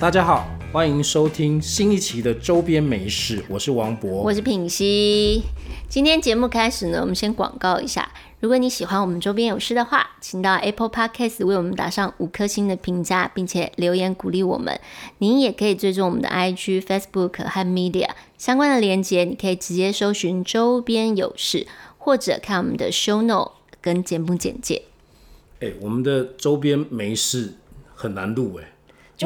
大家好，欢迎收听新一期的周边美食，我是王博。我是品熙。今天节目开始呢，我们先广告一下。如果你喜欢我们周边有事的话，请到 Apple Podcast 为我们打上五颗星的评价，并且留言鼓励我们。您也可以追踪我们的 IG、Facebook 和 Media 相关的连接，你可以直接搜寻周边有事，或者看我们的 Show Note 跟节目简介。哎、我们的周边没事很难录哎、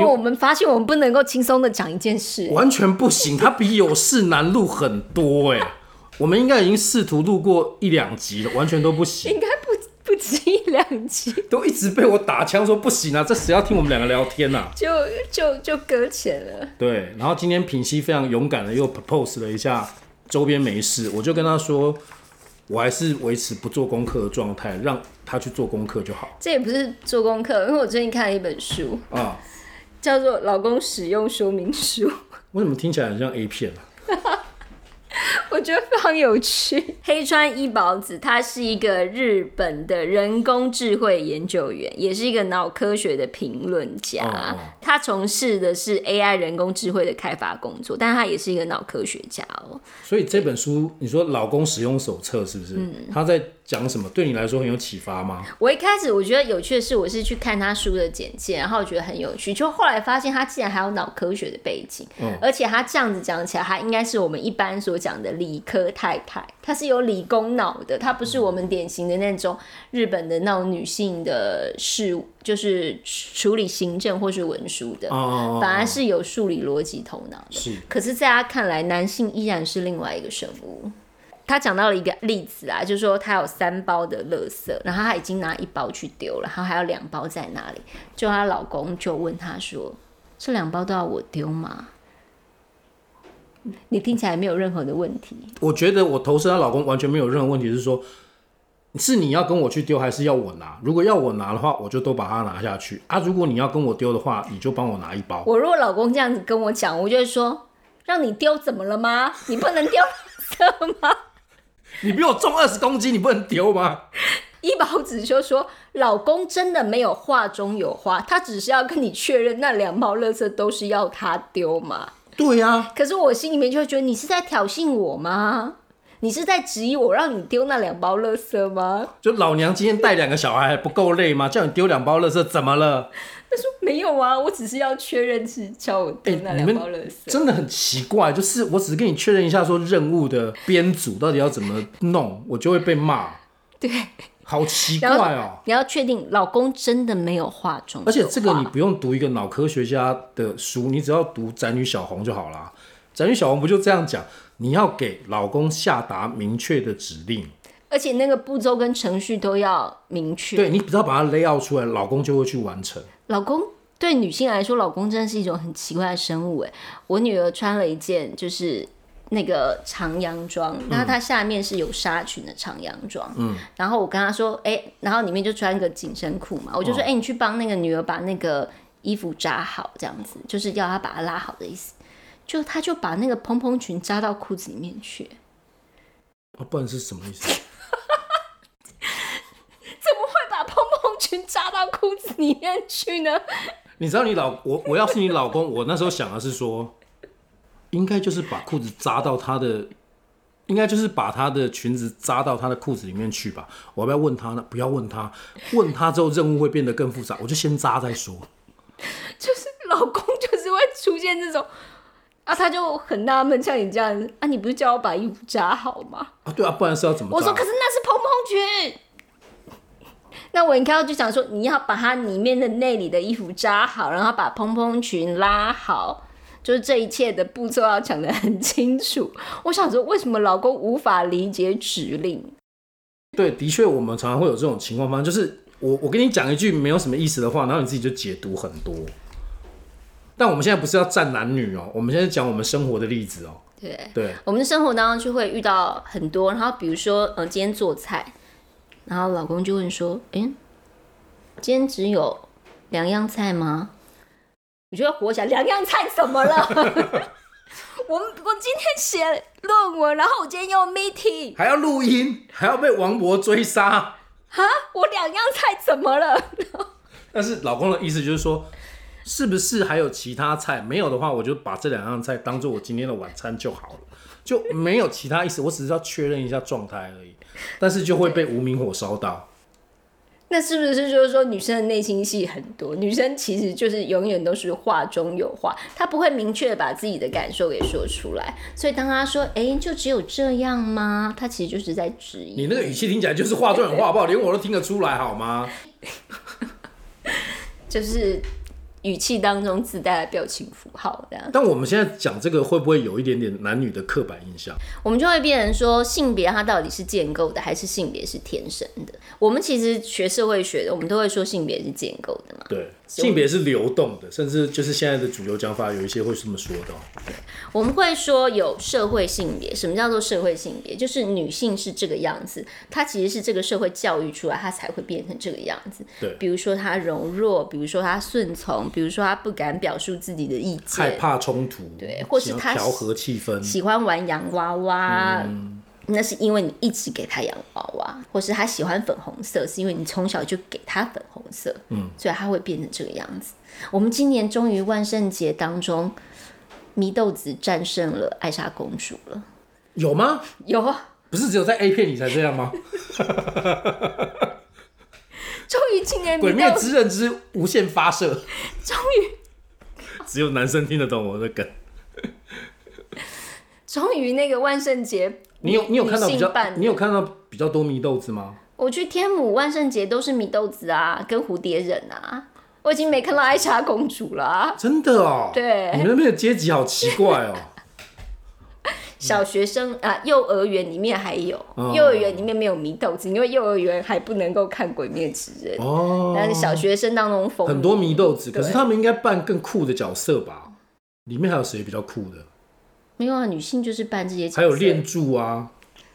就我们发现，我们不能够轻松的讲一件事。完全不行，它比有事难录很多哎、我们应该已经试图录过一两集了，完全都不行，应该不不止一两集，都一直被我打枪说不行啊，这谁要听我们两个聊天啊？就就就搁浅了。对，然后今天品熙非常勇敢的又 propose 了一下周边没事，我就跟他说，我还是维持不做功课的状态，让他去做功课就好这也不是做功课，因为我最近看了一本书，啊。叫做《老公使用说明书》，为什么听起来很像 A 片啊？我觉得非常有趣。黑川一保子，他是一个日本的人工智慧研究员，也是一个脑科学的评论家。他从事的是 AI 人工智慧的开发工作，但是他也是一个脑科学家哦。所以这本书，你说老公使用手册是不是？嗯他在讲什么？对你来说很有启发吗？我一开始我觉得有趣的是，我是去看他书的简介，然后我觉得很有趣，就后来发现他竟然还有脑科学的背景，嗯而且他这样子讲起来，他应该是我们一般所讲的理科太太，她是有理工脑的，她不是我们典型的那种日本的那种女性的事务，就是处理行政或是文书的，哦反而是有数理逻辑头脑的。是可是，在他看来，男性依然是另外一个生物。他讲到了一个例子啊，就是说他有三包的垃圾，然后他已经拿一包去丢了，然后还有两包在哪里？就她老公就问她说：“这两包都要我丢吗？”你听起来没有任何的问题，我觉得我投射她老公完全没有任何问题，是说是你要跟我去丢，还是要我拿？如果要我拿的话，我就都把它拿下去啊。如果你要跟我丢的话，你就帮我拿一包。我如果老公这样子跟我讲，我就会说：“让你丢怎么了吗？你不能丢垃圾吗？”你比我重二十公斤，你不能丢吗？一宝子就说：“老公真的没有话中有话，他只是要跟你确认那两包垃圾都是要他丢嘛。对呀、可是我心里面就会觉得，你是在挑衅我吗？你是在质疑我让你丢那两包垃圾吗？就老娘今天带两个小孩还不够累吗？叫你丢两包垃圾怎么了？他说没有啊，我只是要确认是叫我丢那哎你们两包垃圾。真的很奇怪，就是我只是跟你确认一下，说任务的编组到底要怎么弄，我就会被骂，对，好奇怪哦。你要确定老公真的没有化妆，而且这个你不用读一个脑科学家的书，你只要读《宅女小红》就好啦。宅女小红不就这样讲？你要给老公下达明确的指令，而且那个步骤跟程序都要明确。对你只要把它 lay out 出来，老公就会去完成。老公对女性来说，老公真的是一种很奇怪的生物。哎，我女儿穿了一件就是那个长洋装，然后她下面是有纱裙的长洋装，嗯，然后我跟她说，哎、然后里面就穿个紧身裤嘛，我就说，哎、你去帮那个女儿把那个衣服扎好，这样子，就是要她把它拉好的意思。就她就把那个蓬蓬裙扎到裤子里面去，啊，不然是什么意思？会把蓬蓬裙扎到裤子里面去呢？你知道你老我我要是你老公，我那时候想的是说，应该就是把裤子扎到他的，应该就是把他的裙子扎到他的裤子里面去吧。我要不要问他呢？不要问他，问他之后任务会变得更复杂，我就先扎再说。就是老公就是会出现这种啊，他就很纳闷，像你这样子啊，你不是叫我把衣服扎好吗？啊，对啊，不然是要怎么？我说可是那是蓬蓬裙。那我应就想说，你要把它里面的内里的衣服扎好，然后把蓬蓬裙拉好，就是这一切的步骤要讲得很清楚。我想说，为什么老公无法理解指令？对，的确，我们常常会有这种情况发生，就是我我跟你讲一句没有什么意思的话，然后你自己就解读很多。但我们现在不是要站男女哦，我们现在讲我们生活的例子哦。对，对，我们的生活当中就会遇到很多，然后比如说，呃，今天做菜，然后老公就问说：“诶，今天只有两样菜吗？”我就会活起来，两样菜怎么了？我我今天写论文，然后我今天又 meeting，还要录音，还要被王博追杀。哈，我两样菜怎么了？但是老公的意思就是说，是不是还有其他菜？没有的话，我就把这两样菜当做我今天的晚餐就好了，就没有其他意思。我只是要确认一下状态而已，但是就会被无名火烧到。那是不是就是说，女生的内心戏很多？女生其实就是永远都是话中有话，她不会明确的把自己的感受给说出来。所以当她说“哎，就只有这样吗？”她其实就是在质疑。你那个语气听起来就是话中有话，好不好？连我都听得出来，好吗？就是。语气当中自带的表情符号，这样。但我们现在讲这个，会不会有一点点男女的刻板印象？我们就会变成说，性别它到底是建构的，还是性别是天生的？我们其实学社会学的，我们都会说性别是建构的嘛。对。性别是流动的，甚至就是现在的主流讲法，有一些会这么说的。对，我们会说有社会性别。什么叫做社会性别？就是女性是这个样子，她其实是这个社会教育出来，她才会变成这个样子。对，比如说她柔弱，比如说她顺从，比如说她不敢表述自己的意见，害怕冲突，对，或是她调和气氛，喜欢玩洋娃娃。那是因为你一直给他洋娃娃，或是他喜欢粉红色，是因为你从小就给他粉红色，嗯，所以他会变成这个样子。我们今年终于万圣节当中，祢豆子战胜了艾莎公主了，有吗？有啊，不是只有在 A 片里才这样吗？终于今年鬼灭之刃之无限发射，终于只有男生听得懂我的梗。终于那个万圣节。你有你有看到比较你有看到比较多米豆子吗？我去天母万圣节都是米豆子啊，跟蝴蝶忍啊，我已经没看到艾莎公主了。真的哦，对，你们那边的阶级好奇怪哦。小学生啊，幼儿园里面还有，幼儿园里面没有米豆子，因为幼儿园还不能够看鬼灭之刃哦。但是小学生当中很多米豆子，可是他们应该扮更酷的角色吧？里面还有谁比较酷的？没有啊，女性就是扮这些。还有练柱啊，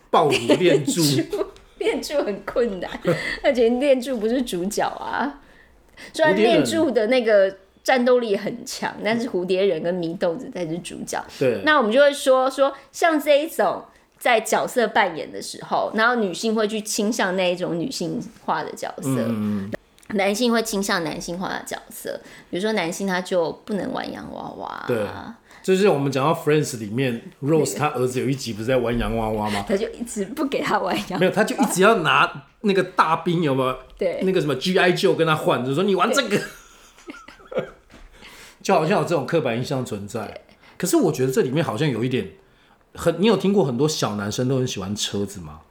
爆乳 练柱，练柱很困难，而且练柱不是主角啊。虽然练柱的那个战斗力很强，但是蝴蝶人跟祢豆子才是主角。对，那我们就会说说，像这一种在角色扮演的时候，然后女性会去倾向那一种女性化的角色，男性会倾向男性化的角色。比如说男性他就不能玩洋娃娃，对。就是我们讲到《Friends》里面，Rose 他儿子有一集不是在玩洋娃娃吗？他就一直不给他玩洋，没有，他就一直要拿那个大兵，有没有？对，那个什么 G.I. Joe 跟他换，就说你玩这个，就好像有这种刻板印象存在。可是我觉得这里面好像有一点很，你有听过很多小男生都很喜欢车子吗？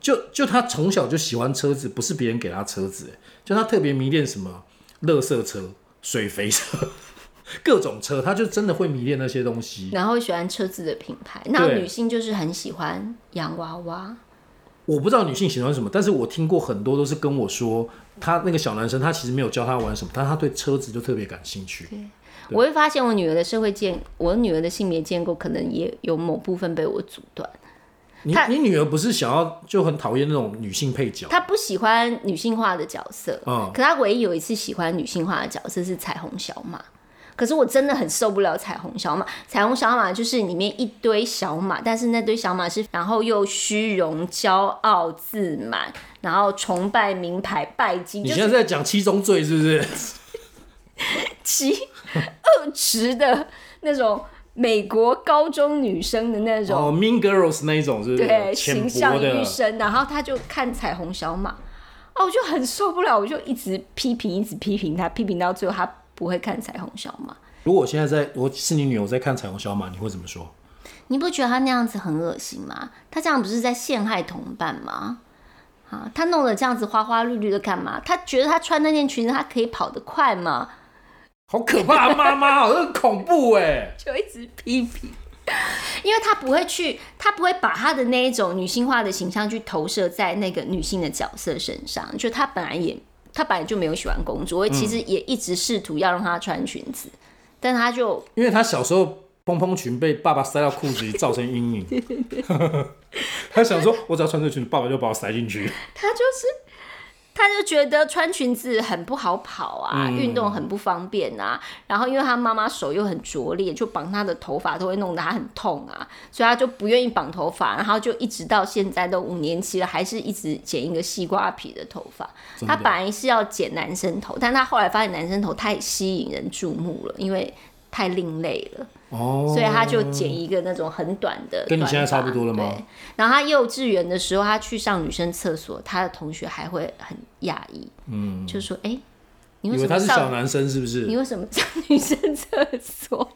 就就他从小就喜欢车子，不是别人给他车子，就他特别迷恋什么，乐色车、水肥车。各种车，他就真的会迷恋那些东西，然后喜欢车子的品牌。那女性就是很喜欢洋娃娃。我不知道女性喜欢什么，但是我听过很多都是跟我说，他那个小男生他其实没有教他玩什么，但他对车子就特别感兴趣。我会发现我女儿的社会建，我女儿的性别建构可能也有某部分被我阻断。你你女儿不是想要就很讨厌那种女性配角？她不喜欢女性化的角色。嗯，可她唯一有一次喜欢女性化的角色是彩虹小马。可是我真的很受不了彩虹小马。彩虹小马就是里面一堆小马，但是那堆小马是，然后又虚荣、骄傲、自满，然后崇拜名牌、拜金。你现在在讲七宗罪是不是？七恶迟的那种美国高中女生的那种哦，Mean Girls 那一种是不是？对，形象一生。然后他就看彩虹小马，哦，我就很受不了，我就一直批评，一直批评他，批评到最后他。不会看彩虹小马。如果我现在在我是你女友在看彩虹小马，你会怎么说？你不觉得他那样子很恶心吗？他这样不是在陷害同伴吗？啊，他弄得这样子花花绿绿的干嘛？他觉得他穿那件裙子，他可以跑得快吗？好可怕，妈妈，好恐怖哎！就一直批评，因为他不会去，他不会把他的那一种女性化的形象去投射在那个女性的角色身上，就他本来也。他本来就没有喜欢公主，我其实也一直试图要让他穿裙子，但他就因为他小时候蓬蓬裙被爸爸塞到裤子里造成阴影，他想说，我只要穿这裙子，爸爸就把我塞进去。他就是他就觉得穿裙子很不好跑啊，运动很不方便啊。然后因为他妈妈手又很拙劣，就绑他的头发都会弄得他很痛啊，所以他就不愿意绑头发，然后就一直到现在都五年期了，还是一直剪一个西瓜皮的头发。他本来是要剪男生头，但他后来发现男生头太吸引人注目了，因为太另类了。哦，所以他就剪一个那种很短的，跟你现在差不多了吗？对。然后他幼稚园的时候，他去上女生厕所，他的同学还会很讶异，嗯，就说：“哎，你为什么他是小男生是不是？你为什么上女生厕所？”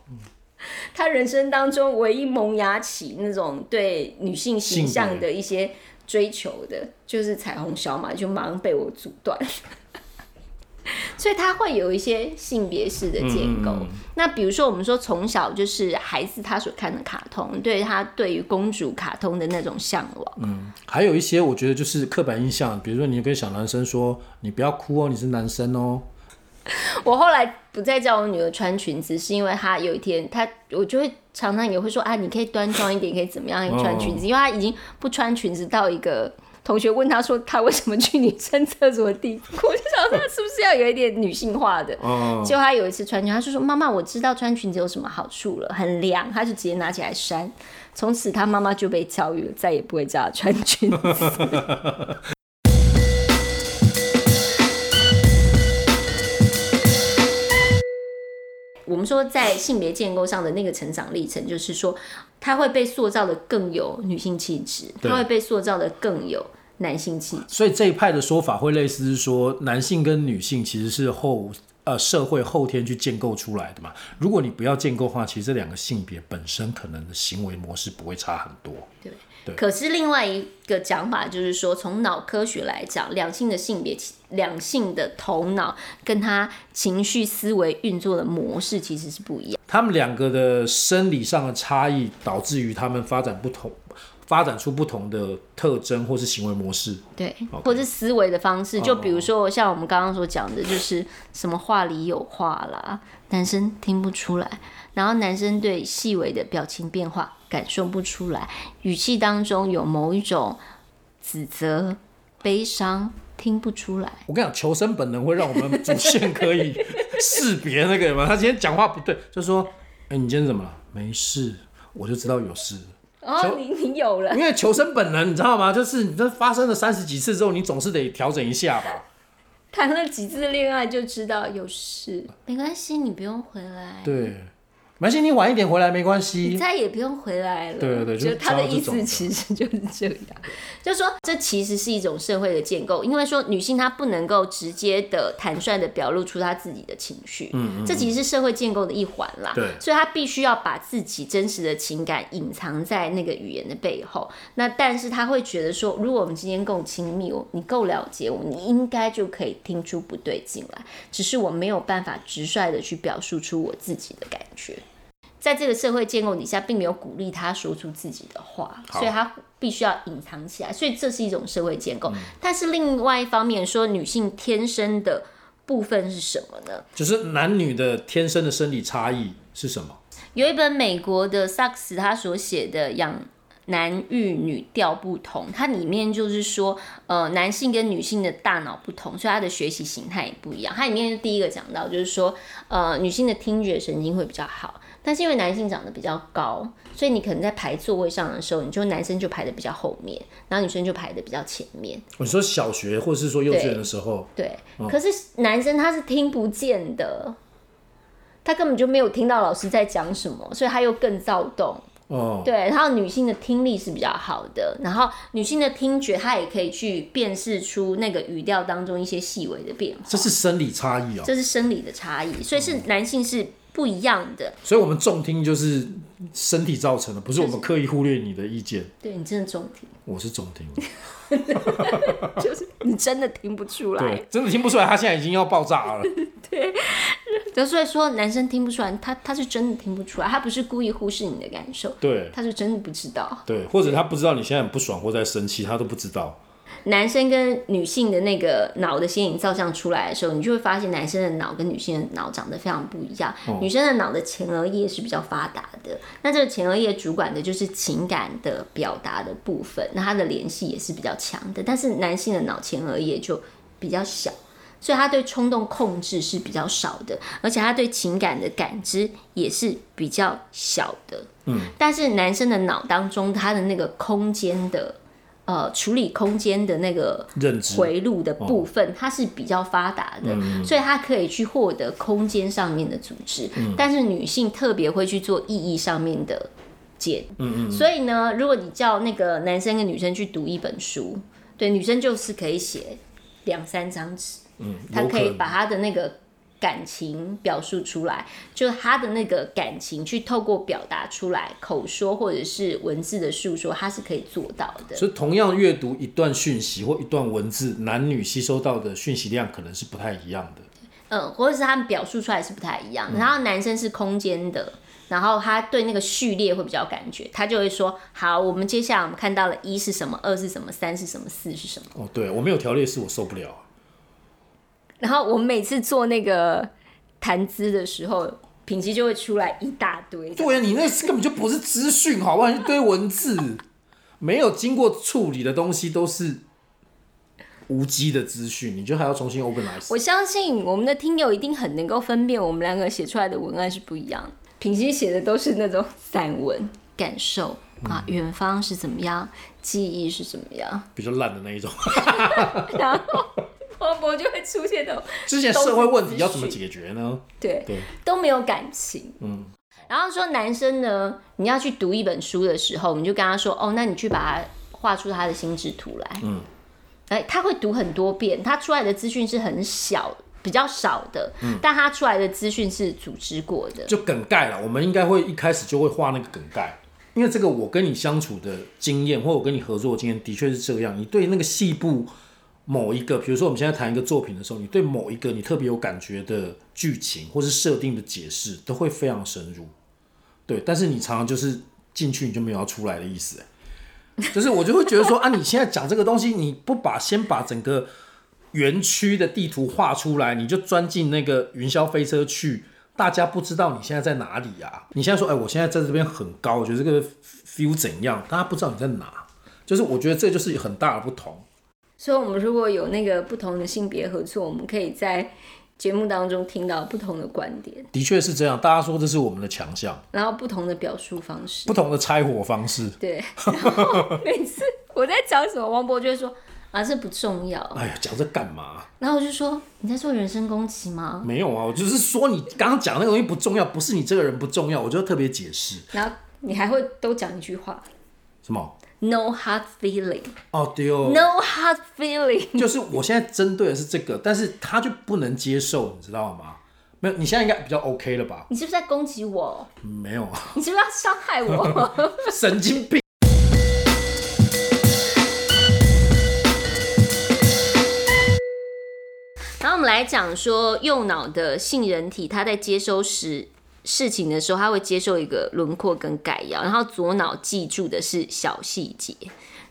他人生当中唯一萌芽起那种对女性形象的一些追求的，就是彩虹小马，就马上被我阻断。所以他会有一些性别式的建构。那比如说，我们说从小就是孩子他所看的卡通，对他对于公主卡通的那种向往。嗯，还有一些我觉得就是刻板印象，比如说你跟小男生说你不要哭哦，你是男生哦。我后来不再叫我女儿穿裙子，是因为她有一天她我就会常常也会说啊，你可以端庄一点，可以怎么样穿裙子，因为她已经不穿裙子到一个。同学问他说：“他为什么去女生厕所的地步？” 我就想他是不是要有一点女性化的？结果他有一次穿裙，他就说：“妈妈，我知道穿裙子有什么好处了，很凉。”他就直接拿起来扇。从此他妈妈就被教育了，再也不会叫他穿裙子。我们说，在性别建构上的那个成长历程，就是说，他会被塑造的更有女性气质，他会被塑造的更有。男性气，所以这一派的说法会类似是说，男性跟女性其实是后呃社会后天去建构出来的嘛。如果你不要建构的话，其实这两个性别本身可能的行为模式不会差很多。对对。可是另外一个讲法就是说，从脑科学来讲，两性的性别、两性的头脑跟他情绪思维运作的模式其实是不一样。他们两个的生理上的差异，导致于他们发展不同。发展出不同的特征或是行为模式，对，或是思维的方式。就比如说，像我们刚刚所讲的，就是什么话里有话啦，男生听不出来，然后男生对细微的表情变化感受不出来，语气当中有某一种指责、悲伤，听不出来。我跟你讲，求生本能会让我们主线可以识别那个嘛。他今天讲话不对，就说：“哎，你今天怎么了？没事，我就知道有事。”哦，你你有了，因为求生本能，你知道吗？就是你这发生了三十几次之后，你总是得调整一下吧。谈了几次恋爱就知道有事，没关系，你不用回来。对。没关系，你晚一点回来没关系，你再也不用回来了。对对对，就他的意思其实就是这样，就是说这其实是一种社会的建构，因为说女性她不能够直接的坦率的表露出她自己的情绪，嗯嗯，这其实是社会建构的一环啦。对，所以她必须要把自己真实的情感隐藏在那个语言的背后。那但是她会觉得说，如果我们今天够亲密，我你够了解我，你应该就可以听出不对劲来，只是我没有办法直率的去表述出我自己的感觉。在这个社会建构底下，并没有鼓励他说出自己的话，所以他必须要隐藏起来。所以这是一种社会建构。但是另外一方面说，女性天生的部分是什么呢？就是男女的天生的生理差异是什么？有一本美国的萨克斯他所写的《养男育女调不同》，它里面就是说，呃，男性跟女性的大脑不同，所以他的学习形态也不一样。它里面第一个讲到就是说，呃，女性的听觉神经会比较好。但是因为男性长得比较高，所以你可能在排座位上的时候，你就男生就排的比较后面，然后女生就排的比较前面。你说小学或者是说幼稚园的时候，对，可是男生他是听不见的，他根本就没有听到老师在讲什么，所以他又更躁动。哦，对，然后女性的听力是比较好的，然后女性的听觉她也可以去辨识出那个语调当中一些细微的变化。这是生理差异哦，这是生理的差异，所以是男性是。不一样的，所以我们重听就是身体造成的，不是我们刻意忽略你的意见。对你真的重听，我是重听，就是你真的听不出来，对，真的听不出来，他现在已经要爆炸了。对，就所以说男生听不出来，他他是真的听不出来，他不是故意忽视你的感受，对，他是真的不知道，对，或者他不知道你现在很不爽或在生气，他都不知道。男生跟女性的那个脑的显影照相出来的时候，你就会发现男生的脑跟女性的脑长得非常不一样。女生的脑的前额叶是比较发达的，那这个前额叶主管的就是情感的表达的部分，那它的联系也是比较强的。但是男性的脑前额叶就比较小，所以他对冲动控制是比较少的，而且他对情感的感知也是比较小的。嗯，但是男生的脑当中，他的那个空间的呃处理空间的那个回路的部分，它是比较发达的，所以它可以去获得空间上面的组织。但是女性特别会去做意义上面的解。嗯嗯。所以呢，如果你叫那个男生跟女生去读一本书，对，女生就是可以写两三张纸，嗯，她可以把她的那个感情表述出来，就是她的那个感情去透过表达出来，口说或者是文字的述说，他是可以做到的。所以同样阅读一段讯息或一段文字，男女吸收到的讯息量可能是不太一样的。嗯，或者是他们表述出来是不太一样的。然后男生是空间的，然后他对那个序列会比较感觉，他就会说：好，我们接下来我们看到了一是什么，二是什么，三是什么，四是什么。哦，对我没有条列式，我受不了。然后我们每次做那个谈资的时候，品琪就会出来一大堆。对呀，你那根本就不是资讯，好不好？一堆文字，没有经过处理的东西都是无机的资讯，你就还要重新 openize。我相信我们的听友一定很能够分辨我们两个写出来的文案是不一样的。品熙写的都是那种散文感受啊，远方是怎么样，记忆是怎么样，比较烂的那一种。然后黄渤就会出现的，之前社会问题要怎么解决呢？对，对，都没有感情。嗯，然后说男生呢，你要去读一本书的时候，你就跟他说，哦，那你去把它画出他的心智图来。嗯，哎，他会读很多遍，他出来的资讯是很小。比较少的，嗯但他出来的资讯是组织过的，就梗概了。我们应该会一开始就会画那个梗概，因为这个我跟你相处的经验，或我跟你合作的经验，的确是这样。你对那个细部某一个，比如说我们现在谈一个作品的时候，你对某一个你特别有感觉的剧情或是设定的解释，都会非常深入。对，但是你常常就是进去你就没有要出来的意思，就是我就会觉得说啊，你现在讲这个东西，你不把先把整个园区的地图画出来，你就钻进那个云霄飞车去，大家不知道你现在在哪里呀、你现在说，哎、我现在在这边很高，我觉得这个 feel 怎样？大家不知道你在哪，就是我觉得这就是很大的不同。所以我们如果有那个不同的性别合作，我们可以在节目当中听到不同的观点，的确是这样，大家说这是我们的强项，然后不同的表述方式不。同的拆火方式。对，然后每次我在讲什么，王博就会说啊，这不重要。哎呀，讲这干嘛？然后我就说你在做人身攻击吗？没有啊，我就是说你刚刚讲那个东西不重要，不是你这个人不重要，我就特别解释然后你还会都讲一句话什么？：No hard feeling, 哦，对哦 no hard feeling。就是我现在针对的是这个，但是他就不能接受，你知道吗？没有，你现在应该比较 OK 了吧？你是不是在攻击我？没有啊，你是不是要伤害我？神经病。然后我们来讲说，右脑的杏仁体，它在接收时事情的时候，他会接受一个轮廓跟概要，然后左脑记住的是小细节，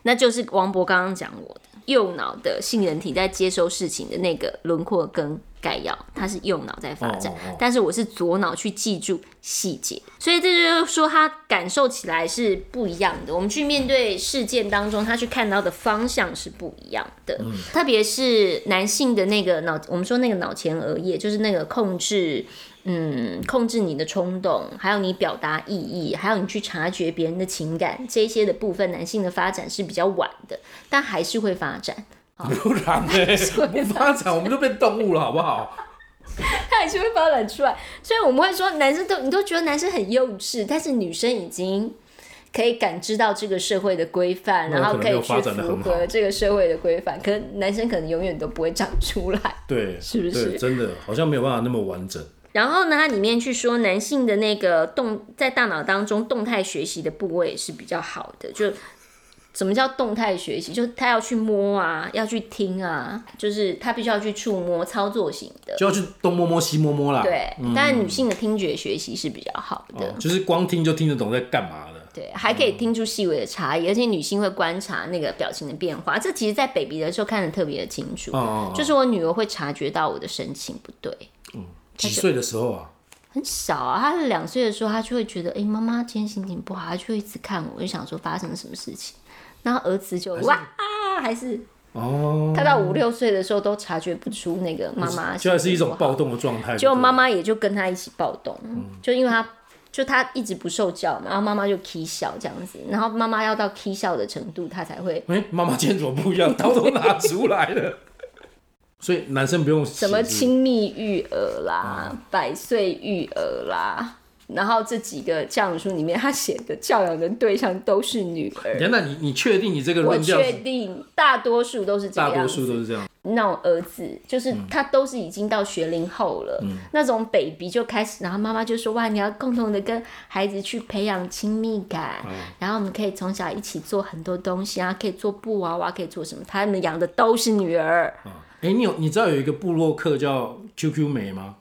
那就是王博刚刚讲我的右脑的杏仁体在接收事情的那个轮廓跟概要，它是右脑在发展，哦哦哦但是我是左脑去记住细节，所以这就是说他感受起来是不一样的。我们去面对事件当中，他去看到的方向是不一样的。特别是男性的那个脑，我们说那个脑前额叶，就是那个控制。嗯，控制你的冲动，还有你表达意义，还有你去察觉别人的情感，这些的部分，男性的发展是比较晚的，但还是会发展。不然呢？不发展，我们就变动物了，好不好？他还是会发展出来。所以我们会说，男生都你都觉得男生很幼稚，但是女生已经可以感知到这个社会的规范，然后可以去符合这个社会的规范。可是男生可能永远都不会长出来。对，是不是，真的好像没有办法那么完整。然后呢，它里面去说男性的那个动在大脑当中动态学习的部位是比较好的，就。什么叫动态学习？就是他要去摸啊，要去听啊，就是他必须要去触摸操作型的。就要去东摸摸西摸摸啦。对，但是女性的听觉学习是比较好的。哦，就是光听就听得懂在干嘛的。对，还可以听出细微的差异，而且女性会观察那个表情的变化，这其实在 baby 的时候看得特别的清楚。哦哦，哦就是我女儿会察觉到我的神情不对，几岁的时候啊？很小啊，他是两岁的时候，他就会觉得，哎、妈妈今天心情不好，他就会一直看我，就想说发生了什么事情。然后儿子就哇啊，还是哦，他到五六岁的时候都察觉不出那个妈妈就还是一种暴动的状态。就妈对妈也就跟他一起暴动，就因为他就他一直不受教嘛，然后妈妈就 k 笑这样子，然后妈妈要到 k 笑的程度，他才会哎、妈妈今天怎么不一样？刀都拿出来了。所以男生不用什么亲密育儿啦、百岁育儿啦，然后这几个教养书里面，他写的教养的对象都是女儿。等等，你你确定你这个我论调确是定大多数都是这样大多。数都是这样？那种儿子，就是他都是已经到学龄后了，那种 baby 就开始，然后妈妈就说哇，你要共同的跟孩子去培养亲密感，然后我们可以从小一起做很多东西啊，可以做布娃娃，可以做什么？他们养的都是女儿，哎、你有你知道有一个部落客叫 QQ 美吗？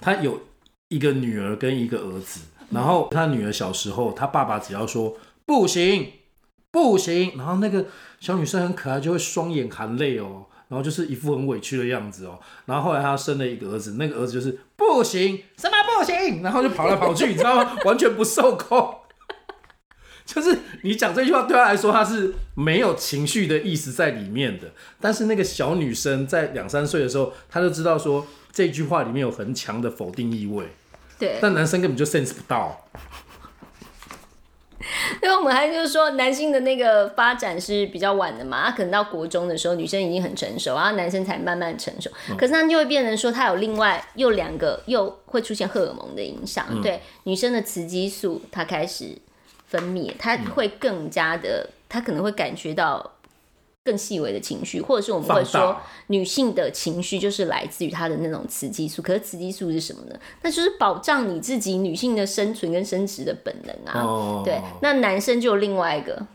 他有一个女儿跟一个儿子，然后他女儿小时候，他爸爸只要说不行不行，然后那个小女生很可爱，就会双眼含泪哦，然后就是一副很委屈的样子哦。然后后来他生了一个儿子，那个儿子就是不行，什么不行，然后就跑来跑去，你知道吗？完全不受控。就是你讲这句话对他来说，他是没有情绪的意思在里面的。但是那个小女生在两三岁的时候，她就知道说这句话里面有很强的否定意味，对，但男生根本就 sense 不到。因为我们还就是说，男性的那个发展是比较晚的嘛，他可能到国中的时候，女生已经很成熟，然后男生才慢慢成熟。可是他就会变成说，他有另外又两个又会出现荷尔蒙的影响，对女生的雌激素它开始分泌，他会更加的，他可能会感觉到。更细微的情绪，或者是我们会说女性的情绪就是来自于她的那种雌激素。可是雌激素是什么呢？那就是保障你自己女性的生存跟生殖的本能啊。哦，对，那男生就有另外一个，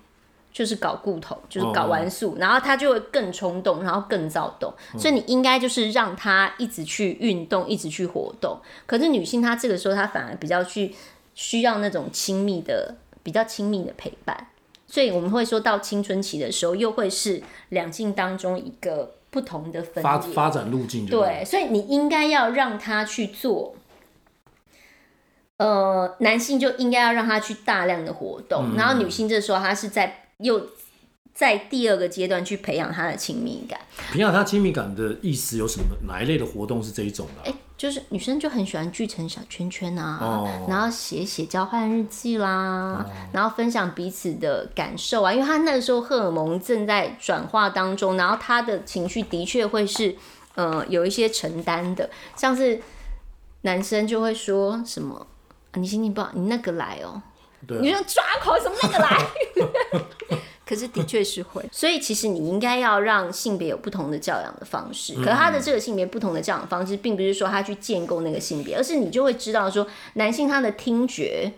就是搞固头，就是搞完素，然后他就会更冲动，然后更躁动。所以你应该就是让他一直去运动，一直去活动。可是女性她这个时候她反而比较去需要那种亲密的、比较亲密的陪伴。所以我们会说到青春期的时候，又会是两性当中一个不同的分野。发发展路径对，所以你应该要让他去做。呃，男性就应该要让他去大量的活动，然后女性这时候她是在又在第二个阶段去培养她的亲密感。培养他亲密感的意思有什么？哪一类的活动是这一种的啊、哎、就是女生就很喜欢聚成小圈圈啊，哦然后写写交换日记啦，然后分享彼此的感受啊，因为她那个时候荷尔蒙正在转化当中，然后她的情绪的确会是呃有一些承担的，像是男生就会说什么。啊你心情不好，你那个来哦、你说抓狂什么那个来？可是的确是会，所以其实你应该要让性别有不同的教养的方式。可是他的这个性别不同的教养方式，并不是说他去建构那个性别，而是你就会知道说，男性他的听觉。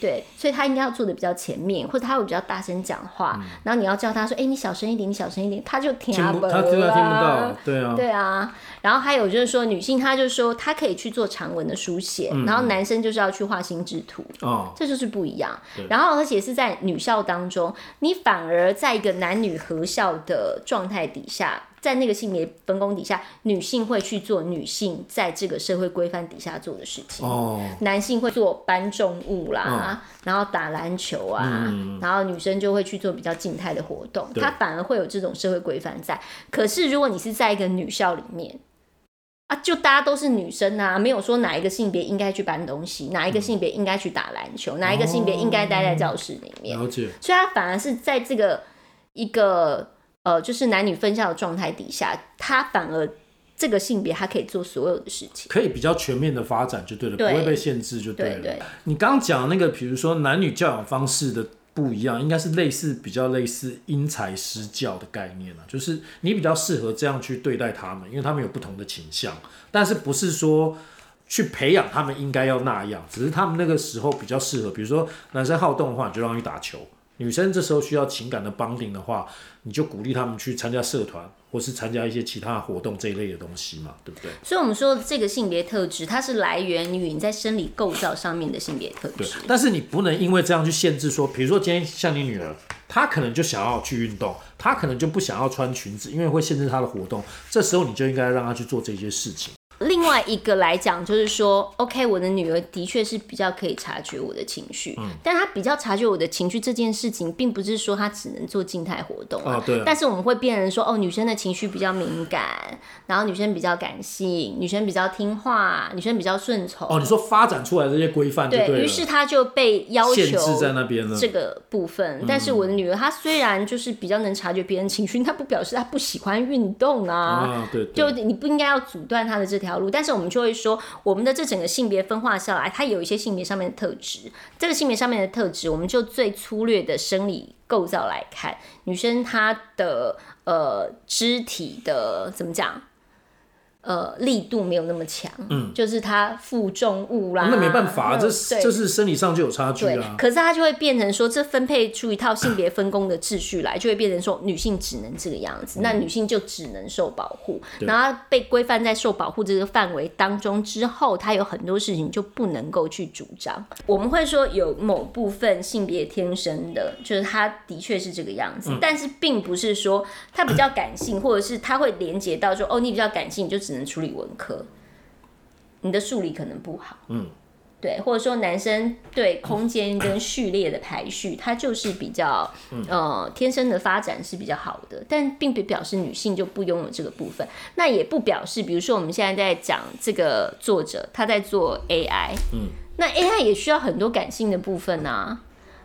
对，所以他应该要坐的比较前面，或者他会比较大声讲话，然后你要叫他说：“哎、你小声一点，你小声一点。”他就听听不不他听他听不到啊，对啊，对啊，然后还有就是说，女性她就说她可以去做长文的书写，然后男生就是要去画心智图。哦，这就是不一样。然后，而且是在女校当中，你反而在一个男女合校的状态底下，在那个性别分工底下，女性会去做女性在这个社会规范底下做的事情。哦，男性会做搬重物啦，然后打篮球啊，然后女生就会去做比较静态的活动，它反而会有这种社会规范在。可是如果你是在一个女校里面，啊，就大家都是女生啊，没有说哪一个性别应该去搬东西，哪一个性别应该去打篮球，哪一个性别应该待在教室里面，了解，所以它反而是在这个一个呃，就是男女分校的状态底下，他反而这个性别他可以做所有的事情。可以比较全面的发展就对了，对不会被限制就了。对对，你刚刚讲的那个，比如说男女教养方式的不一样，应该是类似比较类似因材施教的概念啊，就是你比较适合这样去对待他们，因为他们有不同的倾向，但是不是说去培养他们应该要那样，只是他们那个时候比较适合，比如说男生好动的话，你就让他去打球。女生这时候需要情感的帮顶的话，你就鼓励他们去参加社团，或是参加一些其他的活动这一类的东西嘛，对不对？所以，我们说这个性别特质，它是来源于你在生理构造上面的性别特对质。，但是你不能因为这样去限制说，比如说今天像你女儿，她可能就想要去运动，她可能就不想要穿裙子，因为会限制她的活动。这时候你就应该让她去做这些事情。另另外一个来讲，就是说，OK，我的女儿的确是比较可以察觉我的情绪，嗯。但她比较察觉我的情绪这件事情，并不是说她只能做静态活动啊。对啊。但是我们会变成说，哦，女生的情绪比较敏感，然后女生比较感性，女生比较听话，女生比较顺从。哦，你说发展出来的这些规范对，对于是，她就被要限制求在那边了。这个部分，但是我的女儿她虽然就是比较能察觉别人情绪，她不表示她不喜欢运动啊。啊，对，对。就你不应该要阻断她的这条条路，但是我们就会说，我们的这整个性别分化下来，它有一些性别上面的特质。这个性别上面的特质，我们就最粗略的生理构造来看，女生她的呃肢体的怎么讲？呃，力度没有那么强，嗯，就是她负重物啦，那没办法，这这是生理上就有差距对啊，。可是它就会变成说，这分配出一套性别分工的秩序来，就会变成说，女性只能这个样子，那女性就只能受保护，然后被规范在受保护这个范围当中之后，她有很多事情就不能够去主张。我们会说有某部分性别天生的，就是她的确是这个样子，但是并不是说她比较感性，或者是她会连接到说，哦，你比较感性，你就只能处理文科，你的数理可能不好，嗯对，或者说男生对空间跟序列的排序，他就是比较呃天生的发展是比较好的，但并不表示女性就不拥有这个部分。那也不表示，比如说我们现在在讲这个作者他在做 AI，嗯，那 AI 也需要很多感性的部分啊，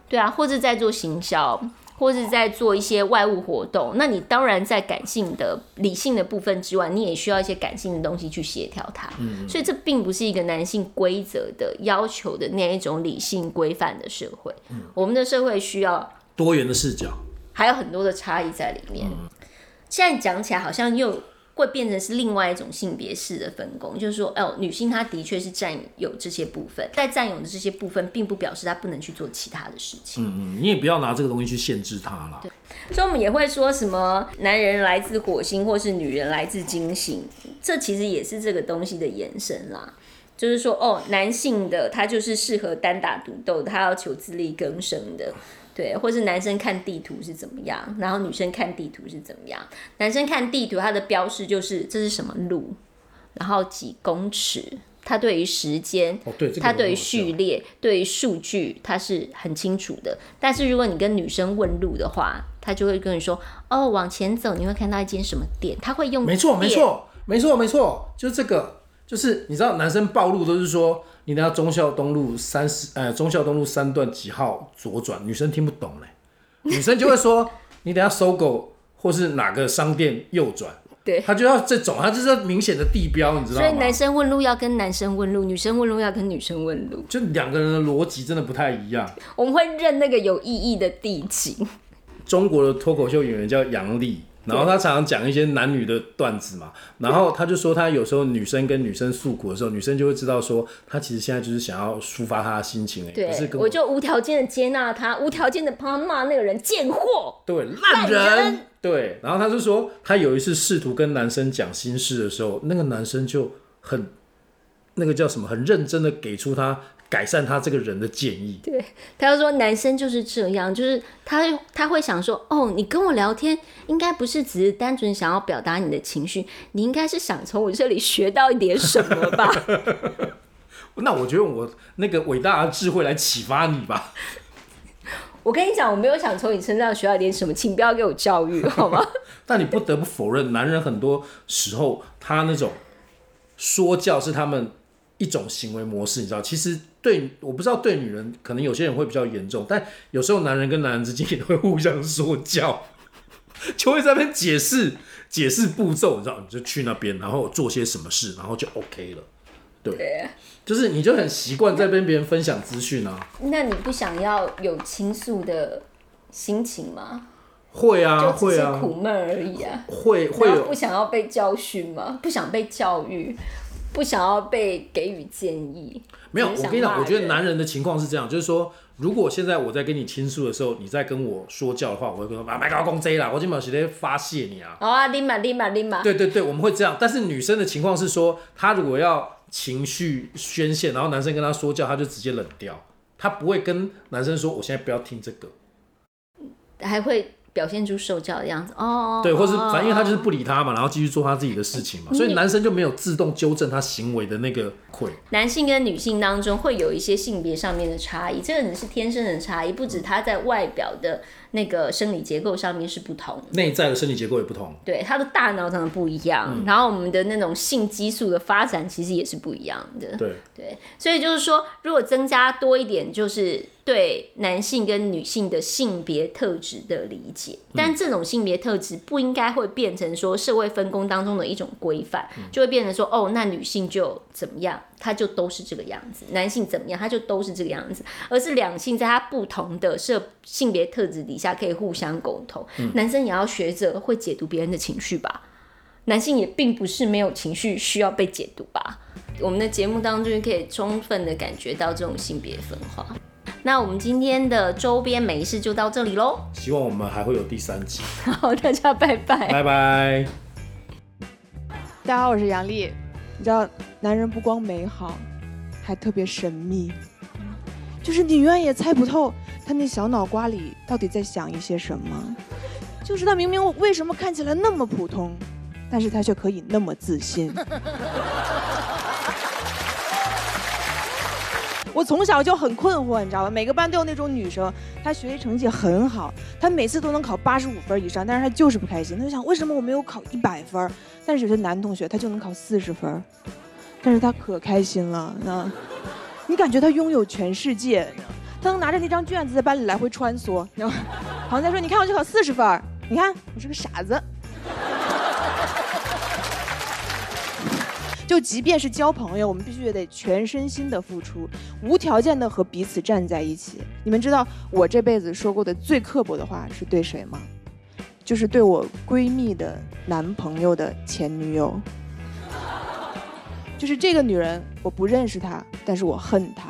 对啊，或者在做行销。或是在做一些外务活动，那你当然在感性的、理性的部分之外，你也需要一些感性的东西去协调它。所以这并不是一个男性规则的要求的那一种理性规范的社会。我们的社会需要多元的视角，还有很多的差异在里面。现在讲起来好像又会变成是另外一种性别式的分工，就是说，哦，女性她的确是占有这些部分，在占有的这些部分，并不表示她不能去做其他的事情。嗯嗯，你也不要拿这个东西去限制她啦。所以我们也会说什么男人来自火星，或是女人来自金星，这其实也是这个东西的延伸啦。就是说，哦，男性的他就是适合单打独斗，他要求自力更生的，对，或是男生看地图是怎么样，然后女生看地图是怎么样。男生看地图，它的标示就是这是什么路，然后几公尺，他对于时间，哦，对，这个他对于序列、对于数据，他是很清楚的。但是如果你跟女生问路的话，他就会跟你说：“哦，往前走，你会看到一间什么店。”他会用没错，没，错，没错，没错，就是这个，就是你知道，男生暴露都是说，你等下忠孝东路三十，呃，忠孝东路三段几号左转，女生听不懂嘞，女生就会说，你等下搜狗或是哪个商店右转，对。他就要这种，他就是明显的地标，你知道吗所以男？生问路要跟男生问路，女生问路要跟女生问路。就两个人的逻辑真的不太一样。我们会认那个有意义的地景。中国的脱口秀演员叫杨笠，然后他常常讲一些男女的段子嘛，然后他就说他有时候女生跟女生诉苦的时候，女生就会知道说他其实现在就是想要抒发他的心情，哎，不是，跟我就无条件的接纳他，无条件的帮他骂那个人贱货。对烂人，人对，然后他就说他有一次试图跟男生讲心事的时候，那个男生就很那个叫什么，很认真的给出他改善他这个人的建议，对，他就说男生就是这样，就是他他会想说，哦，你跟我聊天，应该不是只是单纯想要表达你的情绪，你应该是想从我这里学到一点什么吧？那我觉得我那个伟大的智慧来启发你吧。我跟你讲，我没有想从你身上学到一点什么，请不要给我教育好吗？但你不得不否认，男人很多时候他那种说教是他们一种行为模式，你知道？其实对我不知道对女人，可能有些人会比较严重，但有时候男人跟男人之间也会互相说教，就会在那边解释解释步骤，你知道？你就去那边，然后做些什么事，然后就 OK 了。对，就是你就很习惯在跟别人分享资讯啊，那你不想要有倾诉的心情吗？会啊，会啊，苦闷而已啊。会会不想要被教训吗？不想被教育，不想要被给予建议。没有，我跟你讲，我觉得男人的情况是这样，就是说，如果现在我在跟你倾诉的时候，你在跟我说教的话，我会跟他说啊，麦高公 J 啦，我今晚直接发泄你啊。好啊，立马立马立马。对对对，我们会这样。但是女生的情况是说，她如果要情绪宣泄，然后男生跟她说教，她就直接冷掉，她不会跟男生说，我现在不要听这个。还会表现出受教的样子。哦，对，或是哦反正因为他就是不理他嘛，然后继续做他自己的事情嘛，所以男生就没有自动纠正他行为的那个愧。男性跟女性当中会有一些性别上面的差异，这个人是天生的差异，不止他在外表的那个生理结构上面是不同，内在的生理结构也不同，对，他的大脑长得不一样，然后我们的那种性激素的发展其实也是不一样的，对，对，所以就是说，如果增加多一点，就是对男性跟女性的性别特质的理解，但这种性别特质不应该会变成说社会分工当中的一种规范，就会变成说，哦，那女性就怎么样，她就都是这个样子；男性怎么样，他就都是这个样子，而是两性在他不同的社性别特质底下可以互相沟通。男生也要学着会解读别人的情绪吧。男性也并不是没有情绪需要被解读吧。我们的节目当中就可以充分的感觉到这种性别分化。那我们今天的周边美事就到这里喽，希望我们还会有第三集，好，大家拜拜。拜拜。大家好，我是杨丽。你知道，男人不光美好，还特别神秘，就是你永远也猜不透他那小脑瓜里到底在想一些什么。就是他明明为什么看起来那么普通，但是他却可以那么自信。我从小就很困惑，你知道吧？每个班都有那种女生，她学习成绩很好，她每次都能考八十五分以上，但是她就是不开心。她就想，为什么我没有考一百分？但是有些男同学他就能考四十分，但是他可开心了，那，你感觉他拥有全世界，他拿着那张卷子在班里来回穿梭，然后好像在说，你看我就考四十分，你看我是个傻子。就即便是交朋友，我们必须也得全身心的付出，无条件的和彼此站在一起。你们知道我这辈子说过的最刻薄的话是对谁吗？就是对我闺蜜的男朋友的前女友。就是这个女人，我不认识她，但是我恨她。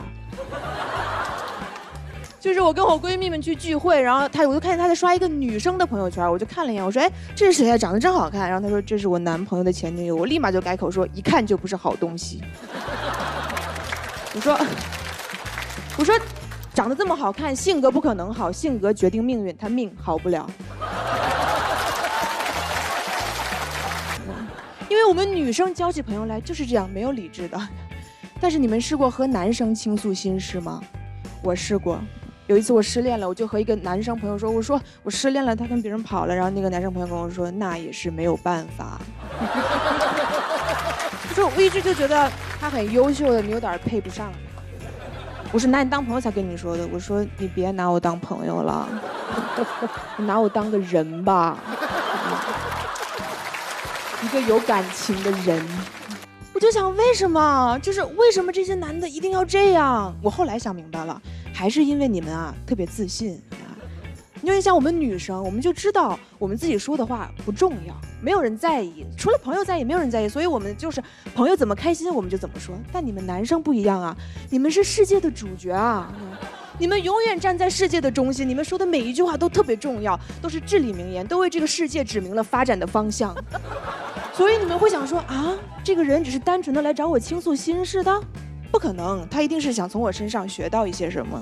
就是我跟我闺蜜们去聚会，然后她，我就看见她在刷一个女生的朋友圈，我就看了一眼，我说：“哎，这是谁啊？长得真好看。”然后她说：“这是我男朋友的前女友。”我立马就改口说：“一看就不是好东西。” 我说：“我说，长得这么好看，性格不可能好，性格决定命运，他命好不了。” 因为我们女生交起朋友来就是这样，没有理智的。但是你们试过和男生倾诉心事吗？我试过。有一次我失恋了，我就和一个男生朋友说：“我说我失恋了，他跟别人跑了。”然后那个男生朋友跟我说：“那也是没有办法。”就是我一直就觉得他很优秀的，你有点配不上。我是拿你当朋友才跟你说的。我说你别拿我当朋友了，你拿我当个人吧。一个有感情的人，我就想为什么？就是为什么这些男的一定要这样？我后来想明白了，还是因为你们啊特别自信啊。你就像我们女生，我们就知道我们自己说的话不重要，没有人在意，除了朋友在意，没有人在意，所以我们就是朋友怎么开心我们就怎么说。但你们男生不一样啊，你们是世界的主角啊。你们永远站在世界的中心，你们说的每一句话都特别重要，都是至理名言，都为这个世界指明了发展的方向。所以你们会想说啊，这个人只是单纯的来找我倾诉心事的？不可能，他一定是想从我身上学到一些什么。